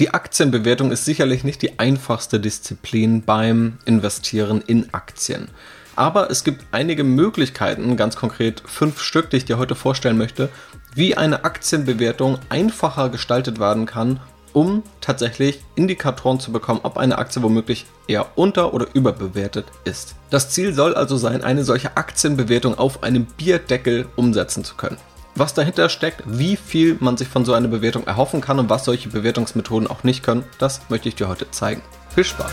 Die Aktienbewertung ist sicherlich nicht die einfachste Disziplin beim Investieren in Aktien. Aber es gibt einige Möglichkeiten, ganz konkret fünf Stück, die ich dir heute vorstellen möchte, wie eine Aktienbewertung einfacher gestaltet werden kann, um tatsächlich Indikatoren zu bekommen, ob eine Aktie womöglich eher unter- oder überbewertet ist. Das Ziel soll also sein, eine solche Aktienbewertung auf einem Bierdeckel umsetzen zu können was dahinter steckt, wie viel man sich von so einer Bewertung erhoffen kann und was solche Bewertungsmethoden auch nicht können, das möchte ich dir heute zeigen. Viel Spaß!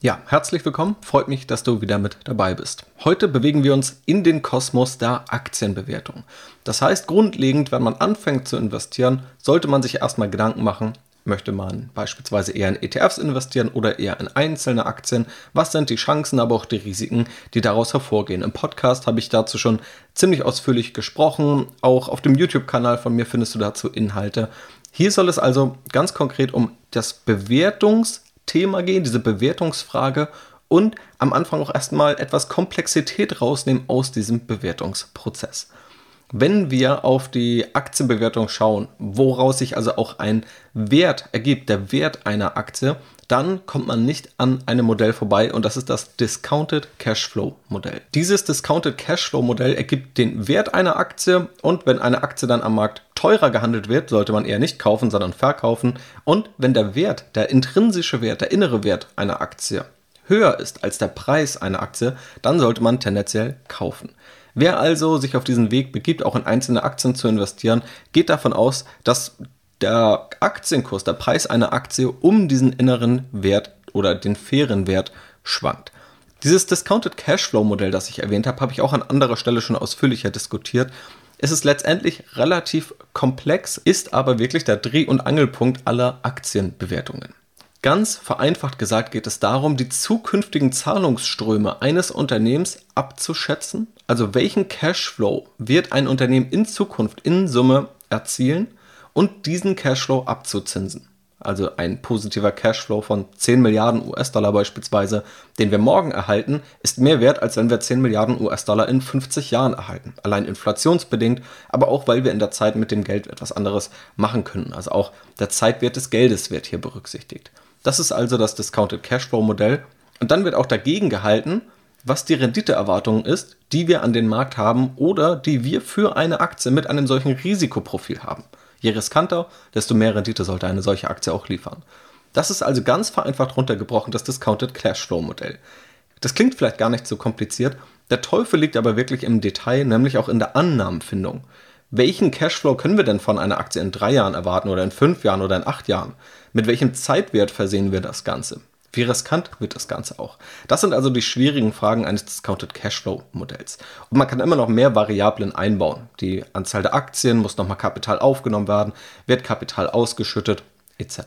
Ja, herzlich willkommen. Freut mich, dass du wieder mit dabei bist. Heute bewegen wir uns in den Kosmos der Aktienbewertung. Das heißt, grundlegend, wenn man anfängt zu investieren, sollte man sich erstmal Gedanken machen, Möchte man beispielsweise eher in ETFs investieren oder eher in einzelne Aktien? Was sind die Chancen, aber auch die Risiken, die daraus hervorgehen? Im Podcast habe ich dazu schon ziemlich ausführlich gesprochen. Auch auf dem YouTube-Kanal von mir findest du dazu Inhalte. Hier soll es also ganz konkret um das Bewertungsthema gehen, diese Bewertungsfrage und am Anfang auch erstmal etwas Komplexität rausnehmen aus diesem Bewertungsprozess. Wenn wir auf die Aktienbewertung schauen, woraus sich also auch ein Wert ergibt, der Wert einer Aktie, dann kommt man nicht an einem Modell vorbei und das ist das Discounted Cashflow Modell. Dieses Discounted Cashflow Modell ergibt den Wert einer Aktie und wenn eine Aktie dann am Markt teurer gehandelt wird, sollte man eher nicht kaufen, sondern verkaufen und wenn der Wert, der intrinsische Wert, der innere Wert einer Aktie höher ist als der Preis einer Aktie, dann sollte man tendenziell kaufen. Wer also sich auf diesen Weg begibt, auch in einzelne Aktien zu investieren, geht davon aus, dass der Aktienkurs, der Preis einer Aktie um diesen inneren Wert oder den fairen Wert schwankt. Dieses Discounted Cashflow Modell, das ich erwähnt habe, habe ich auch an anderer Stelle schon ausführlicher diskutiert. Es ist letztendlich relativ komplex, ist aber wirklich der Dreh- und Angelpunkt aller Aktienbewertungen. Ganz vereinfacht gesagt geht es darum, die zukünftigen Zahlungsströme eines Unternehmens abzuschätzen. Also welchen Cashflow wird ein Unternehmen in Zukunft in Summe erzielen und diesen Cashflow abzuzinsen. Also ein positiver Cashflow von 10 Milliarden US-Dollar beispielsweise, den wir morgen erhalten, ist mehr wert, als wenn wir 10 Milliarden US-Dollar in 50 Jahren erhalten. Allein inflationsbedingt, aber auch weil wir in der Zeit mit dem Geld etwas anderes machen können. Also auch der Zeitwert des Geldes wird hier berücksichtigt. Das ist also das Discounted Cashflow Modell. Und dann wird auch dagegen gehalten, was die Renditeerwartung ist, die wir an den Markt haben oder die wir für eine Aktie mit einem solchen Risikoprofil haben. Je riskanter, desto mehr Rendite sollte eine solche Aktie auch liefern. Das ist also ganz vereinfacht runtergebrochen das Discounted Cashflow Modell. Das klingt vielleicht gar nicht so kompliziert, der Teufel liegt aber wirklich im Detail, nämlich auch in der Annahmenfindung. Welchen Cashflow können wir denn von einer Aktie in drei Jahren erwarten oder in fünf Jahren oder in acht Jahren? Mit welchem Zeitwert versehen wir das Ganze? Wie riskant wird das Ganze auch? Das sind also die schwierigen Fragen eines Discounted Cashflow Modells. Und man kann immer noch mehr Variablen einbauen. Die Anzahl der Aktien muss nochmal Kapital aufgenommen werden, wird Kapital ausgeschüttet, etc.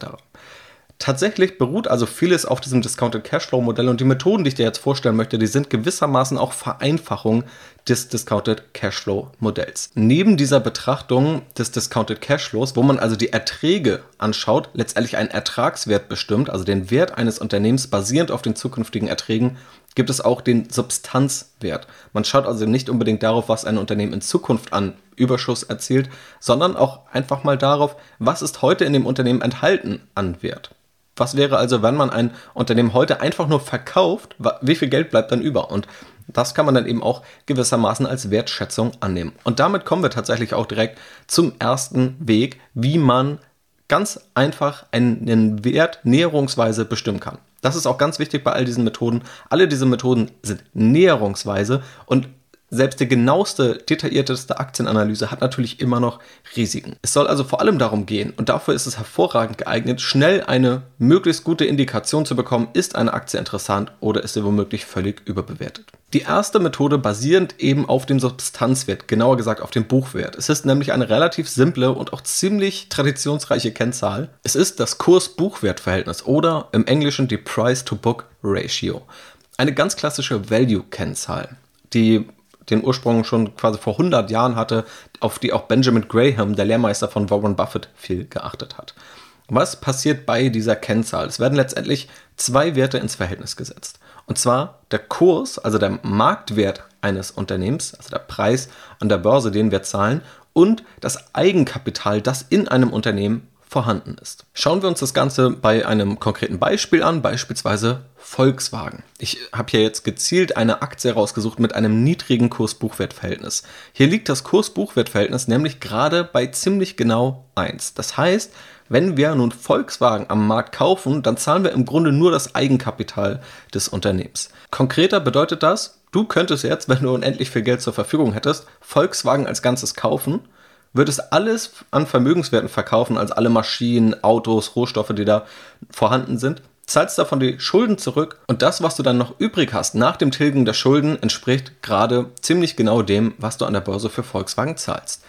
Tatsächlich beruht also vieles auf diesem Discounted Cashflow Modell und die Methoden, die ich dir jetzt vorstellen möchte, die sind gewissermaßen auch Vereinfachungen des Discounted Cashflow Modells. Neben dieser Betrachtung des Discounted Cashflows, wo man also die Erträge anschaut, letztendlich einen Ertragswert bestimmt, also den Wert eines Unternehmens basierend auf den zukünftigen Erträgen, gibt es auch den Substanzwert. Man schaut also nicht unbedingt darauf, was ein Unternehmen in Zukunft an Überschuss erzielt, sondern auch einfach mal darauf, was ist heute in dem Unternehmen enthalten an Wert. Was wäre also, wenn man ein Unternehmen heute einfach nur verkauft, wie viel Geld bleibt dann über? Und das kann man dann eben auch gewissermaßen als Wertschätzung annehmen. Und damit kommen wir tatsächlich auch direkt zum ersten Weg, wie man ganz einfach einen Wert näherungsweise bestimmen kann. Das ist auch ganz wichtig bei all diesen Methoden. Alle diese Methoden sind näherungsweise und selbst die genaueste, detaillierteste Aktienanalyse hat natürlich immer noch Risiken. Es soll also vor allem darum gehen, und dafür ist es hervorragend geeignet, schnell eine möglichst gute Indikation zu bekommen, ist eine Aktie interessant oder ist sie womöglich völlig überbewertet. Die erste Methode basierend eben auf dem Substanzwert, genauer gesagt auf dem Buchwert. Es ist nämlich eine relativ simple und auch ziemlich traditionsreiche Kennzahl. Es ist das Kurs-Buchwert-Verhältnis oder im Englischen die Price-to-Book-Ratio. Eine ganz klassische Value-Kennzahl, die den Ursprung schon quasi vor 100 Jahren hatte, auf die auch Benjamin Graham, der Lehrmeister von Warren Buffett, viel geachtet hat. Was passiert bei dieser Kennzahl? Es werden letztendlich zwei Werte ins Verhältnis gesetzt. Und zwar der Kurs, also der Marktwert eines Unternehmens, also der Preis an der Börse, den wir zahlen, und das Eigenkapital, das in einem Unternehmen vorhanden ist. Schauen wir uns das Ganze bei einem konkreten Beispiel an, beispielsweise Volkswagen. Ich habe hier jetzt gezielt eine Aktie rausgesucht mit einem niedrigen Kurs-Buchwert-Verhältnis. Hier liegt das Kurs-Buchwert-Verhältnis nämlich gerade bei ziemlich genau 1. Das heißt, wenn wir nun Volkswagen am Markt kaufen, dann zahlen wir im Grunde nur das Eigenkapital des Unternehmens. Konkreter bedeutet das, du könntest jetzt, wenn du unendlich viel Geld zur Verfügung hättest, Volkswagen als Ganzes kaufen würdest alles an Vermögenswerten verkaufen, also alle Maschinen, Autos, Rohstoffe, die da vorhanden sind, zahlst davon die Schulden zurück und das, was du dann noch übrig hast nach dem Tilgen der Schulden, entspricht gerade ziemlich genau dem, was du an der Börse für Volkswagen zahlst.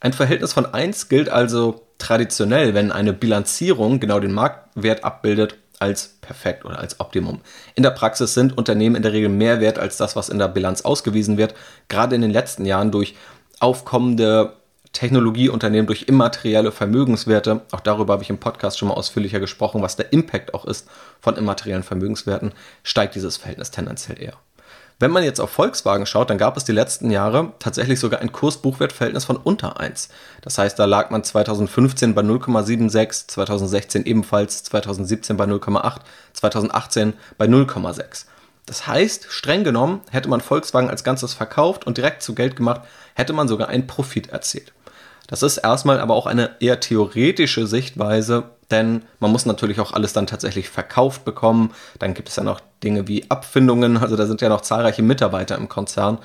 Ein Verhältnis von 1 gilt also traditionell, wenn eine Bilanzierung genau den Marktwert abbildet, als perfekt oder als Optimum. In der Praxis sind Unternehmen in der Regel mehr wert als das, was in der Bilanz ausgewiesen wird, gerade in den letzten Jahren durch aufkommende Technologieunternehmen durch immaterielle Vermögenswerte. Auch darüber habe ich im Podcast schon mal ausführlicher gesprochen, was der Impact auch ist von immateriellen Vermögenswerten, steigt dieses Verhältnis tendenziell eher. Wenn man jetzt auf Volkswagen schaut, dann gab es die letzten Jahre tatsächlich sogar ein Kurs-Buchwert-Verhältnis von unter 1. Das heißt, da lag man 2015 bei 0,76, 2016 ebenfalls, 2017 bei 0,8, 2018 bei 0,6. Das heißt, streng genommen, hätte man Volkswagen als Ganzes verkauft und direkt zu Geld gemacht, hätte man sogar einen Profit erzielt. Das ist erstmal aber auch eine eher theoretische Sichtweise, denn man muss natürlich auch alles dann tatsächlich verkauft bekommen. Dann gibt es ja noch Dinge wie Abfindungen, also da sind ja noch zahlreiche Mitarbeiter im Konzern.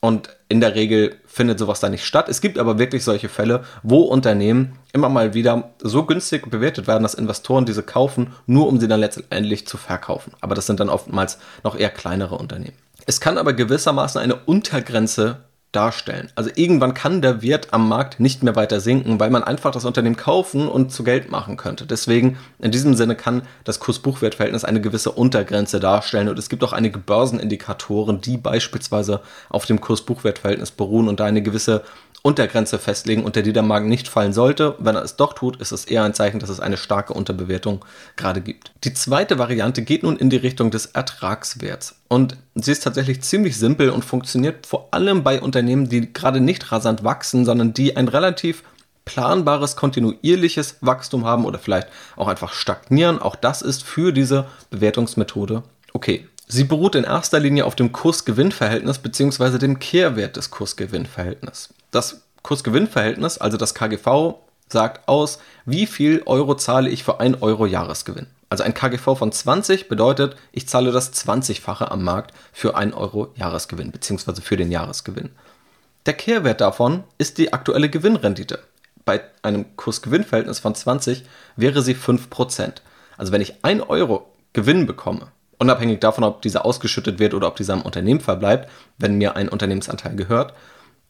Und in der Regel findet sowas da nicht statt. Es gibt aber wirklich solche Fälle, wo Unternehmen immer mal wieder so günstig bewertet werden, dass Investoren diese kaufen, nur um sie dann letztendlich zu verkaufen. Aber das sind dann oftmals noch eher kleinere Unternehmen. Es kann aber gewissermaßen eine Untergrenze darstellen. Also irgendwann kann der Wert am Markt nicht mehr weiter sinken, weil man einfach das Unternehmen kaufen und zu Geld machen könnte. Deswegen, in diesem Sinne kann das Kurs-Buchwert-Verhältnis eine gewisse Untergrenze darstellen und es gibt auch einige Börsenindikatoren, die beispielsweise auf dem Kurs-Buchwert-Verhältnis beruhen und da eine gewisse Untergrenze festlegen, unter die der Markt nicht fallen sollte. Wenn er es doch tut, ist es eher ein Zeichen, dass es eine starke Unterbewertung gerade gibt. Die zweite Variante geht nun in die Richtung des Ertragswerts. Und sie ist tatsächlich ziemlich simpel und funktioniert vor allem bei Unternehmen, die gerade nicht rasant wachsen, sondern die ein relativ planbares, kontinuierliches Wachstum haben oder vielleicht auch einfach stagnieren. Auch das ist für diese Bewertungsmethode okay. Sie beruht in erster Linie auf dem Kurs-Gewinn-Verhältnis bzw. dem Kehrwert des Kurs-Gewinn-Verhältnisses. Das Kurs-Gewinn-Verhältnis, also das KGV, sagt aus, wie viel Euro zahle ich für 1 Euro Jahresgewinn. Also ein KGV von 20 bedeutet, ich zahle das 20-fache am Markt für 1 Euro Jahresgewinn bzw. für den Jahresgewinn. Der Kehrwert davon ist die aktuelle Gewinnrendite. Bei einem Kurs-Gewinn-Verhältnis von 20 wäre sie 5%. Also wenn ich 1 Euro Gewinn bekomme, unabhängig davon, ob dieser ausgeschüttet wird oder ob dieser im Unternehmen verbleibt, wenn mir ein Unternehmensanteil gehört,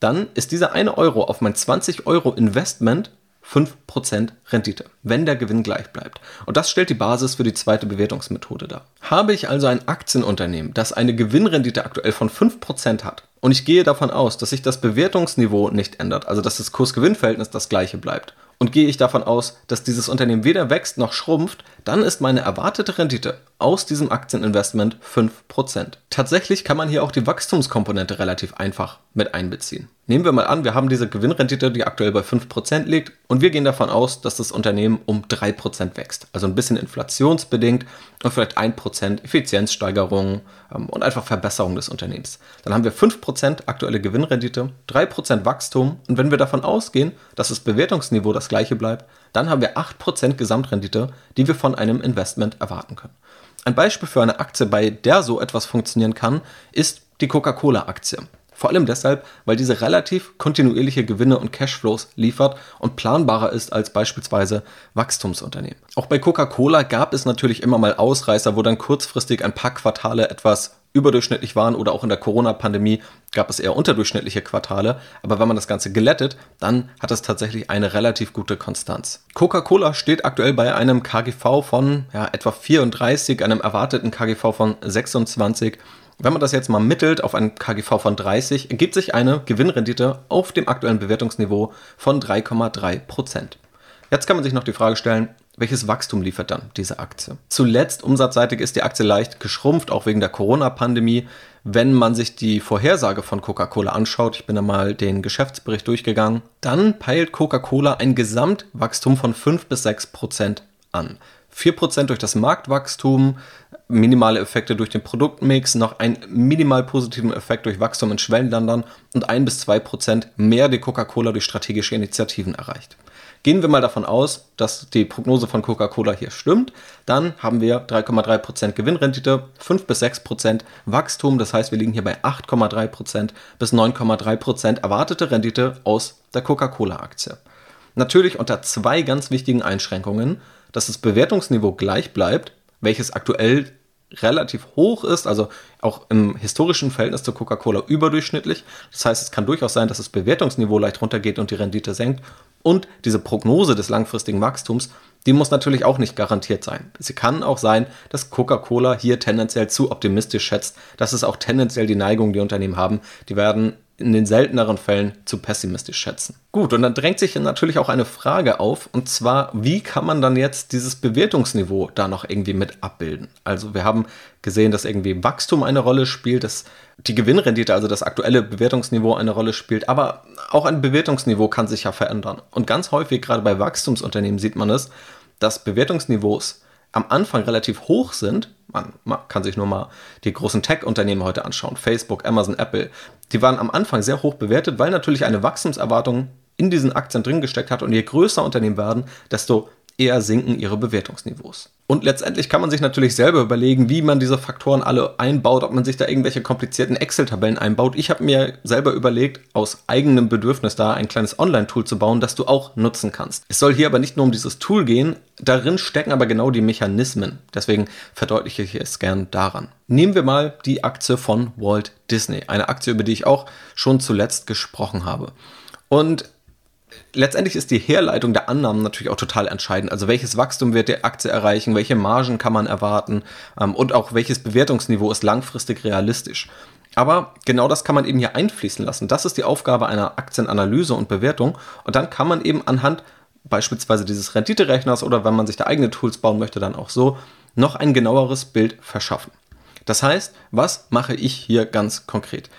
dann ist dieser 1 Euro auf mein 20 Euro Investment 5% Rendite, wenn der Gewinn gleich bleibt. Und das stellt die Basis für die zweite Bewertungsmethode dar. Habe ich also ein Aktienunternehmen, das eine Gewinnrendite aktuell von 5% hat und ich gehe davon aus, dass sich das Bewertungsniveau nicht ändert, also dass das Kurs-Gewinn-Verhältnis das gleiche bleibt und gehe ich davon aus, dass dieses Unternehmen weder wächst noch schrumpft, dann ist meine erwartete Rendite aus diesem Aktieninvestment 5%. Tatsächlich kann man hier auch die Wachstumskomponente relativ einfach mit einbeziehen. Nehmen wir mal an, wir haben diese Gewinnrendite, die aktuell bei 5% liegt und wir gehen davon aus, dass das Unternehmen um 3% wächst. Also ein bisschen inflationsbedingt und vielleicht 1% Effizienzsteigerung ähm, und einfach Verbesserung des Unternehmens. Dann haben wir 5% aktuelle Gewinnrendite, 3% Wachstum und wenn wir davon ausgehen, dass das Bewertungsniveau das gleiche bleibt, dann haben wir 8% Gesamtrendite, die wir von einem Investment erwarten können. Ein Beispiel für eine Aktie, bei der so etwas funktionieren kann, ist die Coca-Cola-Aktie. Vor allem deshalb, weil diese relativ kontinuierliche Gewinne und Cashflows liefert und planbarer ist als beispielsweise Wachstumsunternehmen. Auch bei Coca-Cola gab es natürlich immer mal Ausreißer, wo dann kurzfristig ein paar Quartale etwas überdurchschnittlich waren oder auch in der Corona-Pandemie gab es eher unterdurchschnittliche Quartale. Aber wenn man das Ganze gelettet, dann hat es tatsächlich eine relativ gute Konstanz. Coca-Cola steht aktuell bei einem KGV von ja, etwa 34, einem erwarteten KGV von 26 wenn man das jetzt mal mittelt auf einen KGV von 30, ergibt sich eine Gewinnrendite auf dem aktuellen Bewertungsniveau von 3,3%. Jetzt kann man sich noch die Frage stellen, welches Wachstum liefert dann diese Aktie? Zuletzt umsatzseitig ist die Aktie leicht geschrumpft, auch wegen der Corona-Pandemie. Wenn man sich die Vorhersage von Coca-Cola anschaut, ich bin einmal den Geschäftsbericht durchgegangen, dann peilt Coca-Cola ein Gesamtwachstum von 5 bis 6 Prozent an. 4% durch das Marktwachstum, minimale Effekte durch den Produktmix, noch einen minimal positiven Effekt durch Wachstum in Schwellenländern und 1 bis 2% mehr die Coca-Cola durch strategische Initiativen erreicht. Gehen wir mal davon aus, dass die Prognose von Coca-Cola hier stimmt, dann haben wir 3,3% Gewinnrendite, 5 bis 6% Wachstum, das heißt, wir liegen hier bei 8,3% bis 9,3% erwartete Rendite aus der Coca-Cola-Aktie. Natürlich unter zwei ganz wichtigen Einschränkungen, dass das Bewertungsniveau gleich bleibt, welches aktuell relativ hoch ist, also auch im historischen Verhältnis zu Coca-Cola überdurchschnittlich. Das heißt, es kann durchaus sein, dass das Bewertungsniveau leicht runtergeht und die Rendite senkt. Und diese Prognose des langfristigen Wachstums, die muss natürlich auch nicht garantiert sein. Sie kann auch sein, dass Coca-Cola hier tendenziell zu optimistisch schätzt. Das ist auch tendenziell die Neigung, die Unternehmen haben. Die werden in den selteneren Fällen zu pessimistisch schätzen. Gut, und dann drängt sich natürlich auch eine Frage auf, und zwar, wie kann man dann jetzt dieses Bewertungsniveau da noch irgendwie mit abbilden? Also wir haben gesehen, dass irgendwie Wachstum eine Rolle spielt, dass die Gewinnrendite, also das aktuelle Bewertungsniveau eine Rolle spielt, aber auch ein Bewertungsniveau kann sich ja verändern. Und ganz häufig, gerade bei Wachstumsunternehmen, sieht man es, dass Bewertungsniveaus am Anfang relativ hoch sind, man, kann sich nur mal die großen Tech-Unternehmen heute anschauen, Facebook, Amazon, Apple, die waren am Anfang sehr hoch bewertet, weil natürlich eine Wachstumserwartung in diesen Aktien drin gesteckt hat und je größer Unternehmen werden, desto eher sinken ihre Bewertungsniveaus. Und letztendlich kann man sich natürlich selber überlegen, wie man diese Faktoren alle einbaut, ob man sich da irgendwelche komplizierten Excel-Tabellen einbaut. Ich habe mir selber überlegt, aus eigenem Bedürfnis da ein kleines Online-Tool zu bauen, das du auch nutzen kannst. Es soll hier aber nicht nur um dieses Tool gehen, darin stecken aber genau die Mechanismen. Deswegen verdeutliche ich es gern daran. Nehmen wir mal die Aktie von Walt Disney, eine Aktie, über die ich auch schon zuletzt gesprochen habe. Und letztendlich ist die Herleitung der Annahmen natürlich auch total entscheidend. Also welches Wachstum wird die Aktie erreichen, welche Margen kann man erwarten ähm, und auch welches Bewertungsniveau ist langfristig realistisch. Aber genau das kann man eben hier einfließen lassen. Das ist die Aufgabe einer Aktienanalyse und Bewertung. Und dann kann man eben anhand beispielsweise dieses Renditerechners oder wenn man sich da eigene Tools bauen möchte, dann auch so, noch ein genaueres Bild verschaffen. Das heißt, was mache ich hier ganz konkret?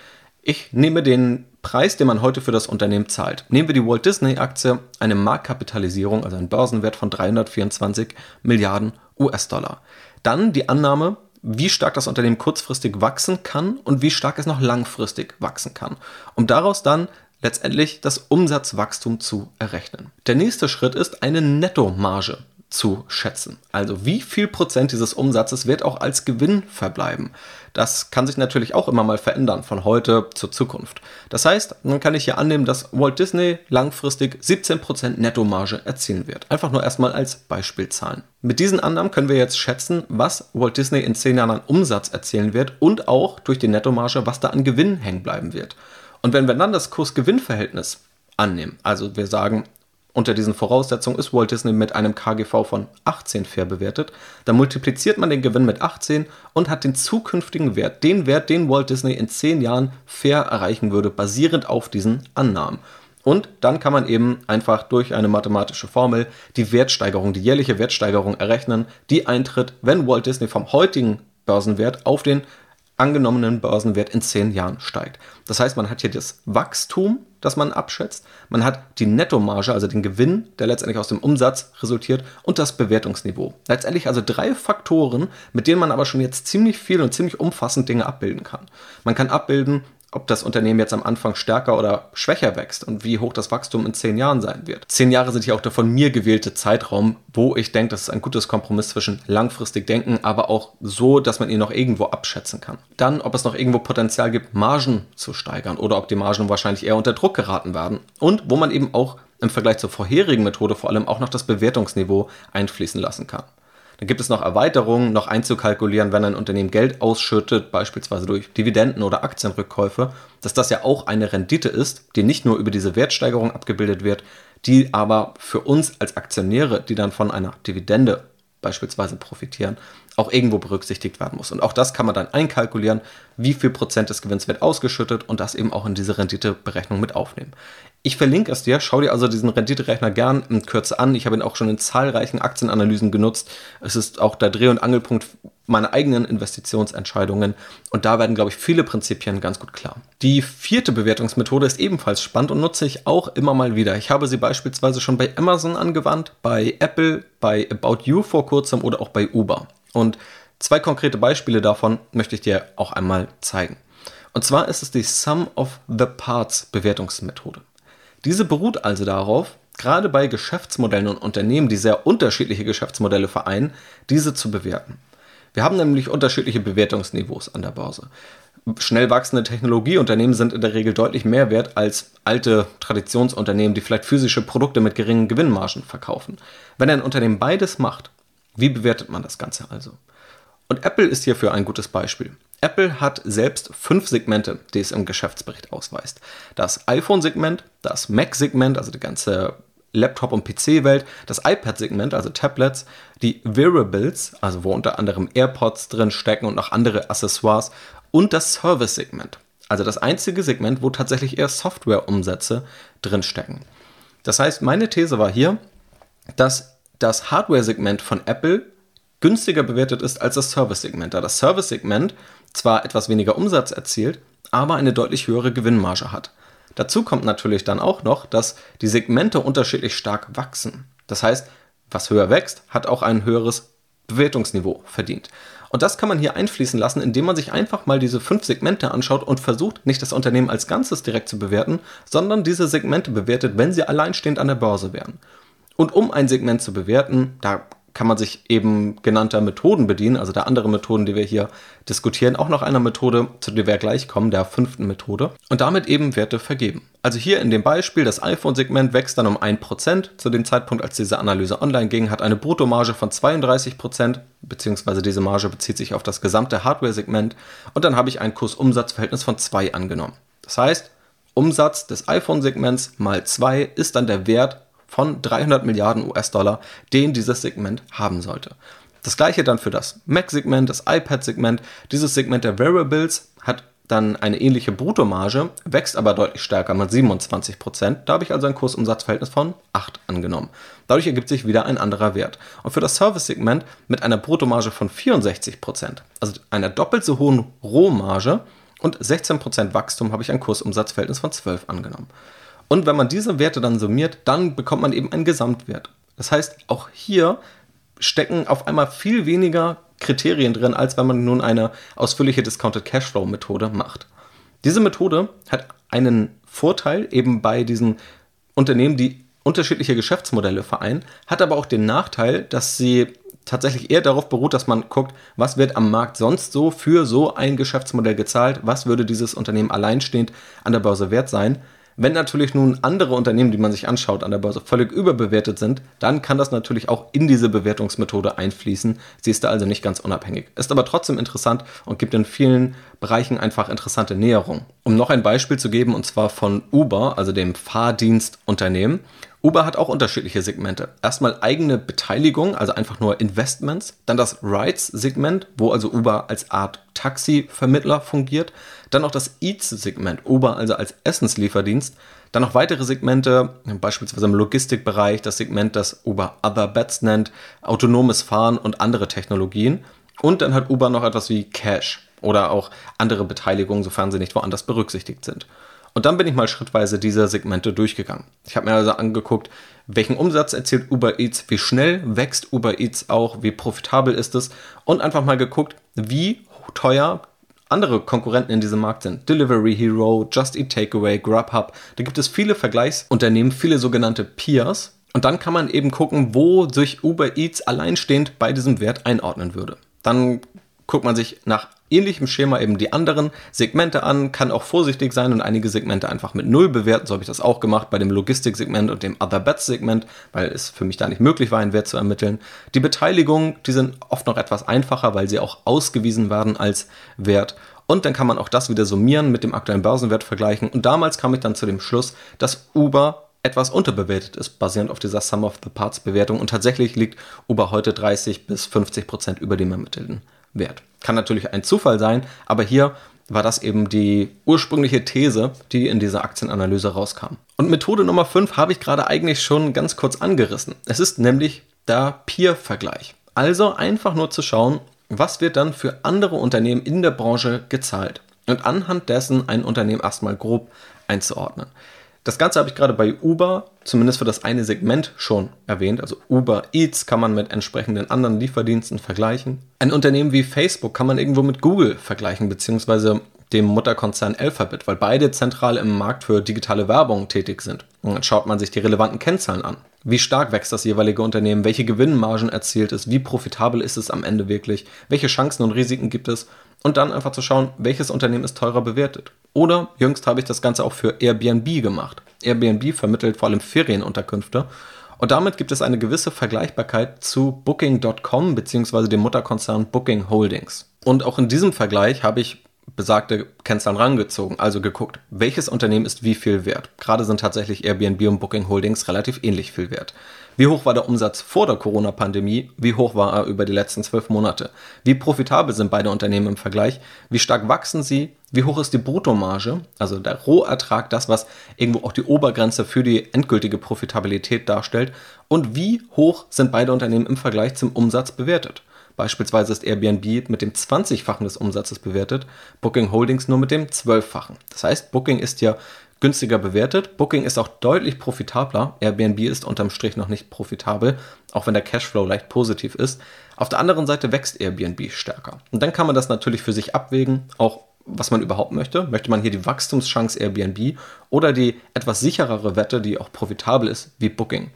Ich nehme den Preis, den man heute für das Unternehmen zahlt. Nehmen wir die Walt Disney Aktie, eine Marktkapitalisierung, also einen Börsenwert von 324 Milliarden US-Dollar. Dann die Annahme, wie stark das Unternehmen kurzfristig wachsen kann und wie stark es noch langfristig wachsen kann. Um daraus dann letztendlich das Umsatzwachstum zu errechnen. Der nächste Schritt ist eine Nettomarge zu schätzen. Also wie viel Prozent dieses Umsatzes wird auch als Gewinn verbleiben. Das kann sich natürlich auch immer mal verändern von heute zur Zukunft. Das heißt, dann kann ich hier annehmen, dass Walt Disney langfristig 17 Prozent Nettomarge erzielen wird. Einfach nur erstmal als Beispielzahlen. Mit diesen Annahmen können wir jetzt schätzen, was Walt Disney in 10 Jahren an Umsatz erzielen wird und auch durch die Nettomarge, was da an Gewinn hängen bleiben wird. Und wenn wir dann das Kurs-Gewinn-Verhältnis annehmen, also wir sagen, unter diesen Voraussetzungen ist Walt Disney mit einem KGV von 18 fair bewertet. Dann multipliziert man den Gewinn mit 18 und hat den zukünftigen Wert, den Wert, den Walt Disney in 10 Jahren fair erreichen würde, basierend auf diesen Annahmen. Und dann kann man eben einfach durch eine mathematische Formel die Wertsteigerung, die jährliche Wertsteigerung errechnen, die eintritt, wenn Walt Disney vom heutigen Börsenwert auf den angenommenen Börsenwert in 10 Jahren steigt. Das heißt, man hat hier das Wachstum das man abschätzt. Man hat die Nettomarge, also den Gewinn, der letztendlich aus dem Umsatz resultiert, und das Bewertungsniveau. Letztendlich also drei Faktoren, mit denen man aber schon jetzt ziemlich viel und ziemlich umfassend Dinge abbilden kann. Man kann abbilden, ob das Unternehmen jetzt am Anfang stärker oder schwächer wächst und wie hoch das Wachstum in zehn Jahren sein wird. Zehn Jahre sind ja auch der von mir gewählte Zeitraum, wo ich denke, das ist ein gutes Kompromiss zwischen langfristig denken, aber auch so, dass man ihn noch irgendwo abschätzen kann. Dann, ob es noch irgendwo Potenzial gibt, Margen zu steigern oder ob die Margen wahrscheinlich eher unter Druck geraten werden und wo man eben auch im Vergleich zur vorherigen Methode vor allem auch noch das Bewertungsniveau einfließen lassen kann. Dann gibt es noch Erweiterungen, noch einzukalkulieren, wenn ein Unternehmen Geld ausschüttet, beispielsweise durch Dividenden oder Aktienrückkäufe, dass das ja auch eine Rendite ist, die nicht nur über diese Wertsteigerung abgebildet wird, die aber für uns als Aktionäre, die dann von einer Dividende beispielsweise profitieren, auch irgendwo berücksichtigt werden muss. Und auch das kann man dann einkalkulieren, wie viel Prozent des Gewinns wird ausgeschüttet und das eben auch in diese Renditeberechnung mit aufnehmen. Ich verlinke es dir, schau dir also diesen Renditerechner gern in Kürze an. Ich habe ihn auch schon in zahlreichen Aktienanalysen genutzt. Es ist auch der Dreh- und Angelpunkt meiner eigenen Investitionsentscheidungen und da werden, glaube ich, viele Prinzipien ganz gut klar. Die vierte Bewertungsmethode ist ebenfalls spannend und nutze ich auch immer mal wieder. Ich habe sie beispielsweise schon bei Amazon angewandt, bei Apple, bei About You vor kurzem oder auch bei Uber. Und zwei konkrete Beispiele davon möchte ich dir auch einmal zeigen. Und zwar ist es die Sum of the Parts Bewertungsmethode. Diese beruht also darauf, gerade bei Geschäftsmodellen und Unternehmen, die sehr unterschiedliche Geschäftsmodelle vereinen, diese zu bewerten. Wir haben nämlich unterschiedliche Bewertungsniveaus an der Börse. Schnell wachsende Technologieunternehmen sind in der Regel deutlich mehr wert als alte Traditionsunternehmen, die vielleicht physische Produkte mit geringen Gewinnmargen verkaufen. Wenn ein Unternehmen beides macht, wie bewertet man das Ganze also? Und Apple ist hierfür ein gutes Beispiel. Apple hat selbst fünf Segmente, die es im Geschäftsbericht ausweist. Das iPhone-Segment, das Mac-Segment, also die ganze Laptop- und PC-Welt, das iPad-Segment, also Tablets, die Wearables, also wo unter anderem AirPods drin stecken und noch andere Accessoires, und das Service-Segment, also das einzige Segment, wo tatsächlich eher Software-Umsätze drin stecken. Das heißt, meine These war hier, dass das Hardware-Segment von Apple günstiger bewertet ist als das Service-Segment, da das Service-Segment zwar etwas weniger Umsatz erzielt, aber eine deutlich höhere Gewinnmarge hat. Dazu kommt natürlich dann auch noch, dass die Segmente unterschiedlich stark wachsen. Das heißt, was höher wächst, hat auch ein höheres Bewertungsniveau verdient. Und das kann man hier einfließen lassen, indem man sich einfach mal diese fünf Segmente anschaut und versucht, nicht das Unternehmen als Ganzes direkt zu bewerten, sondern diese Segmente bewertet, wenn sie alleinstehend an der Börse wären. Und um ein Segment zu bewerten, da kann man sich eben genannter Methoden bedienen, also der anderen Methoden, die wir hier diskutieren, auch noch einer Methode, zu der wir gleich kommen, der fünften Methode, und damit eben Werte vergeben. Also hier in dem Beispiel, das iPhone-Segment wächst dann um 1%. Zu dem Zeitpunkt, als diese Analyse online ging, hat eine Bruttomarge von 32%, beziehungsweise diese Marge bezieht sich auf das gesamte Hardware-Segment, und dann habe ich ein Kurs-Umsatz-Verhältnis von 2 angenommen. Das heißt, Umsatz des iPhone-Segments mal 2 ist dann der Wert von 300 Milliarden US-Dollar, den dieses Segment haben sollte. Das gleiche dann für das Mac-Segment, das iPad-Segment. Dieses Segment der Variables hat dann eine ähnliche Bruttomarge, wächst aber deutlich stärker mit 27%. Da habe ich also ein Kursumsatzverhältnis von 8 angenommen. Dadurch ergibt sich wieder ein anderer Wert. Und für das Service-Segment mit einer Bruttomarge von 64%, also einer doppelt so hohen Rohmarge und 16% Wachstum, habe ich ein Kursumsatzverhältnis von 12 angenommen. Und wenn man diese Werte dann summiert, dann bekommt man eben einen Gesamtwert. Das heißt, auch hier stecken auf einmal viel weniger Kriterien drin, als wenn man nun eine ausführliche Discounted Cashflow Methode macht. Diese Methode hat einen Vorteil eben bei diesen Unternehmen, die unterschiedliche Geschäftsmodelle vereinen, hat aber auch den Nachteil, dass sie tatsächlich eher darauf beruht, dass man guckt, was wird am Markt sonst so für so ein Geschäftsmodell gezahlt, was würde dieses Unternehmen alleinstehend an der Börse wert sein, wenn natürlich nun andere Unternehmen, die man sich anschaut an der Börse, völlig überbewertet sind, dann kann das natürlich auch in diese Bewertungsmethode einfließen. Sie ist da also nicht ganz unabhängig. Ist aber trotzdem interessant und gibt in vielen Bereichen einfach interessante Näherungen. Um noch ein Beispiel zu geben, und zwar von Uber, also dem Fahrdienstunternehmen. Uber hat auch unterschiedliche Segmente. Erstmal eigene Beteiligung, also einfach nur Investments. Dann das Rides-Segment, wo also Uber als Art Taxi-Vermittler fungiert. Dann noch das Eats-Segment, Uber also als Essenslieferdienst. Dann noch weitere Segmente, beispielsweise im Logistikbereich, das Segment, das Uber Other Bets nennt, autonomes Fahren und andere Technologien. Und dann hat Uber noch etwas wie Cash oder auch andere Beteiligungen, sofern sie nicht woanders berücksichtigt sind. Und dann bin ich mal schrittweise diese Segmente durchgegangen. Ich habe mir also angeguckt, welchen Umsatz erzielt Uber Eats, wie schnell wächst Uber Eats auch, wie profitabel ist es und einfach mal geguckt, wie teuer andere Konkurrenten in diesem Markt sind. Delivery Hero, Just Eat Takeaway, Grubhub. Da gibt es viele Vergleichsunternehmen, viele sogenannte Peers. Und dann kann man eben gucken, wo sich Uber Eats alleinstehend bei diesem Wert einordnen würde. Dann guckt man sich nach ähnlichem Schema eben die anderen Segmente an, kann auch vorsichtig sein und einige Segmente einfach mit Null bewerten. So habe ich das auch gemacht bei dem Logistiksegment und dem Other Bets Segment, weil es für mich da nicht möglich war, einen Wert zu ermitteln. Die Beteiligungen, die sind oft noch etwas einfacher, weil sie auch ausgewiesen werden als Wert. Und dann kann man auch das wieder summieren, mit dem aktuellen Börsenwert vergleichen. Und damals kam ich dann zu dem Schluss, dass Uber etwas unterbewertet ist, basierend auf dieser Sum of the Parts Bewertung. Und tatsächlich liegt Uber heute 30 bis 50 Prozent über dem ermittelten Wert. Kann natürlich ein Zufall sein, aber hier war das eben die ursprüngliche These, die in dieser Aktienanalyse rauskam. Und Methode Nummer 5 habe ich gerade eigentlich schon ganz kurz angerissen. Es ist nämlich der Peer-Vergleich. Also einfach nur zu schauen, was wird dann für andere Unternehmen in der Branche gezahlt und anhand dessen ein Unternehmen erstmal grob einzuordnen. Das Ganze habe ich gerade bei Uber, zumindest für das eine Segment, schon erwähnt. Also Uber Eats kann man mit entsprechenden anderen Lieferdiensten vergleichen. Ein Unternehmen wie Facebook kann man irgendwo mit Google vergleichen, beziehungsweise dem Mutterkonzern Alphabet, weil beide zentral im Markt für digitale Werbung tätig sind. Und dann schaut man sich die relevanten Kennzahlen an. Wie stark wächst das jeweilige Unternehmen? Welche Gewinnmargen erzielt es? Wie profitabel ist es am Ende wirklich? Welche Chancen und Risiken gibt es? Und dann einfach zu schauen, welches Unternehmen ist teurer bewertet. Oder jüngst habe ich das Ganze auch für Airbnb gemacht. Airbnb vermittelt vor allem Ferienunterkünfte. Und damit gibt es eine gewisse Vergleichbarkeit zu Booking.com bzw. dem Mutterkonzern Booking Holdings. Und auch in diesem Vergleich habe ich besagte Kennzahlen rangezogen, also geguckt, welches Unternehmen ist wie viel wert. Gerade sind tatsächlich Airbnb und Booking Holdings relativ ähnlich viel wert. Wie hoch war der Umsatz vor der Corona-Pandemie? Wie hoch war er über die letzten zwölf Monate? Wie profitabel sind beide Unternehmen im Vergleich? Wie stark wachsen sie? Wie hoch ist die Bruttomarge, also der Rohertrag, das, was irgendwo auch die Obergrenze für die endgültige Profitabilität darstellt? Und wie hoch sind beide Unternehmen im Vergleich zum Umsatz bewertet? Beispielsweise ist Airbnb mit dem 20-fachen des Umsatzes bewertet, Booking Holdings nur mit dem 12-fachen. Das heißt, Booking ist ja günstiger bewertet. Booking ist auch deutlich profitabler. Airbnb ist unterm Strich noch nicht profitabel, auch wenn der Cashflow leicht positiv ist. Auf der anderen Seite wächst Airbnb stärker. Und dann kann man das natürlich für sich abwägen, auch was man überhaupt möchte. Möchte man hier die Wachstumschance Airbnb oder die etwas sicherere Wette, die auch profitabel ist, wie Booking?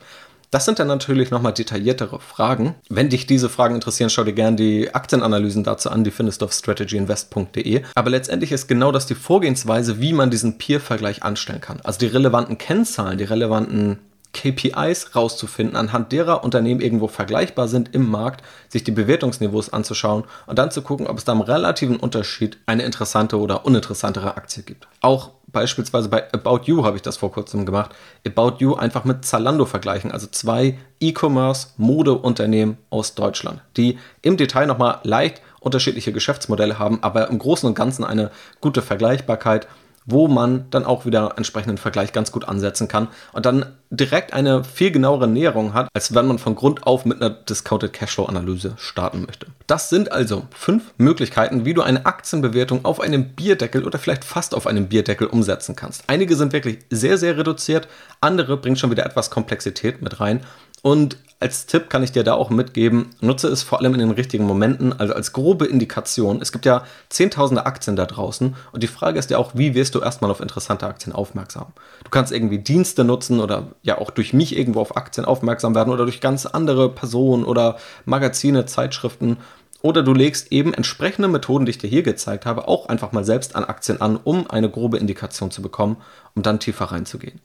Das sind dann natürlich nochmal detailliertere Fragen. Wenn dich diese Fragen interessieren, schau dir gerne die Aktienanalysen dazu an, die findest du auf strategyinvest.de. Aber letztendlich ist genau das die Vorgehensweise, wie man diesen Peer-Vergleich anstellen kann. Also die relevanten Kennzahlen, die relevanten KPIs rauszufinden, anhand derer Unternehmen irgendwo vergleichbar sind im Markt, sich die Bewertungsniveaus anzuschauen und dann zu gucken, ob es da im relativen Unterschied eine interessante oder uninteressantere Aktie gibt. Auch beispielsweise bei About You habe ich das vor kurzem gemacht. About You einfach mit Zalando vergleichen, also zwei E-Commerce-Modeunternehmen aus Deutschland, die im Detail nochmal leicht unterschiedliche Geschäftsmodelle haben, aber im Großen und Ganzen eine gute Vergleichbarkeit wo man dann auch wieder entsprechenden Vergleich ganz gut ansetzen kann und dann direkt eine viel genauere Näherung hat, als wenn man von Grund auf mit einer Discounted Cashflow Analyse starten möchte. Das sind also fünf Möglichkeiten, wie du eine Aktienbewertung auf einem Bierdeckel oder vielleicht fast auf einem Bierdeckel umsetzen kannst. Einige sind wirklich sehr, sehr reduziert, andere bringen schon wieder etwas Komplexität mit rein und als Tipp kann ich dir da auch mitgeben, nutze es vor allem in den richtigen Momenten, also als grobe Indikation. Es gibt ja zehntausende Aktien da draußen und die Frage ist ja auch, wie wirst du erstmal auf interessante Aktien aufmerksam? Du kannst irgendwie Dienste nutzen oder ja auch durch mich irgendwo auf Aktien aufmerksam werden oder durch ganz andere Personen oder Magazine, Zeitschriften. Oder du legst eben entsprechende Methoden, die ich dir hier gezeigt habe, auch einfach mal selbst an Aktien an, um eine grobe Indikation zu bekommen, um dann tiefer reinzugehen.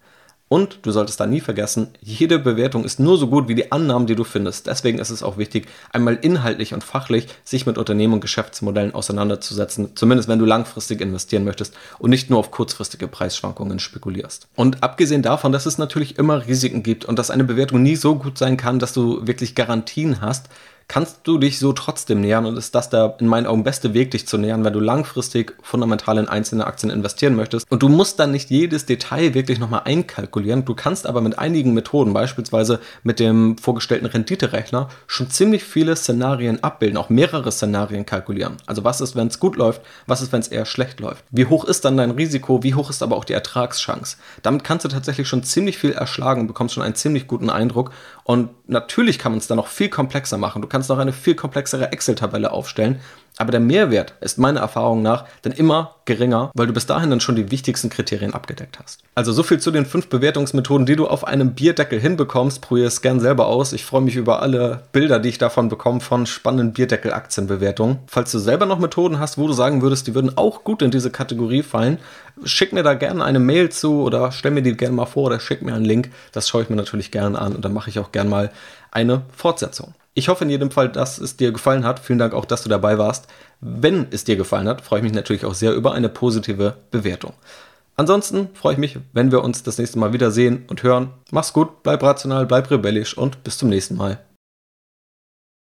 Und du solltest da nie vergessen, jede Bewertung ist nur so gut wie die Annahmen, die du findest. Deswegen ist es auch wichtig, einmal inhaltlich und fachlich sich mit Unternehmen und Geschäftsmodellen auseinanderzusetzen, zumindest wenn du langfristig investieren möchtest und nicht nur auf kurzfristige Preisschwankungen spekulierst. Und abgesehen davon, dass es natürlich immer Risiken gibt und dass eine Bewertung nie so gut sein kann, dass du wirklich Garantien hast, kannst du dich so trotzdem nähern und ist das der in meinen Augen beste Weg, dich zu nähern, wenn du langfristig fundamental in einzelne Aktien investieren möchtest. Und du musst dann nicht jedes Detail wirklich nochmal einkalkulieren. Du kannst aber mit einigen Methoden, beispielsweise mit dem vorgestellten Renditerechner, schon ziemlich viele Szenarien abbilden, auch mehrere Szenarien kalkulieren. Also was ist, wenn es gut läuft, was ist, wenn es eher schlecht läuft. Wie hoch ist dann dein Risiko, wie hoch ist aber auch die Ertragschance. Damit kannst du tatsächlich schon ziemlich viel erschlagen und bekommst schon einen ziemlich guten Eindruck. Und natürlich kann man es dann noch viel komplexer machen. Du kannst noch eine viel komplexere Excel-Tabelle aufstellen. Aber der Mehrwert ist meiner Erfahrung nach dann immer geringer, weil du bis dahin dann schon die wichtigsten Kriterien abgedeckt hast. Also so viel zu den fünf Bewertungsmethoden, die du auf einem Bierdeckel hinbekommst. Probier es gern selber aus. Ich freue mich über alle Bilder, die ich davon bekomme von spannenden Bierdeckel-Aktienbewertungen. Falls du selber noch Methoden hast, wo du sagen würdest, die würden auch gut in diese Kategorie fallen, schick mir da gerne eine Mail zu oder stell mir die gerne mal vor oder schick mir einen Link. Das schaue ich mir natürlich gerne an und dann mache ich auch gerne mal eine Fortsetzung. Ich hoffe in jedem Fall, dass es dir gefallen hat. Vielen Dank auch, dass du dabei warst. Wenn es dir gefallen hat, freue ich mich natürlich auch sehr über eine positive Bewertung. Ansonsten freue ich mich, wenn wir uns das nächste Mal wiedersehen und hören. Mach's gut, bleib rational, bleib rebellisch und bis zum nächsten Mal.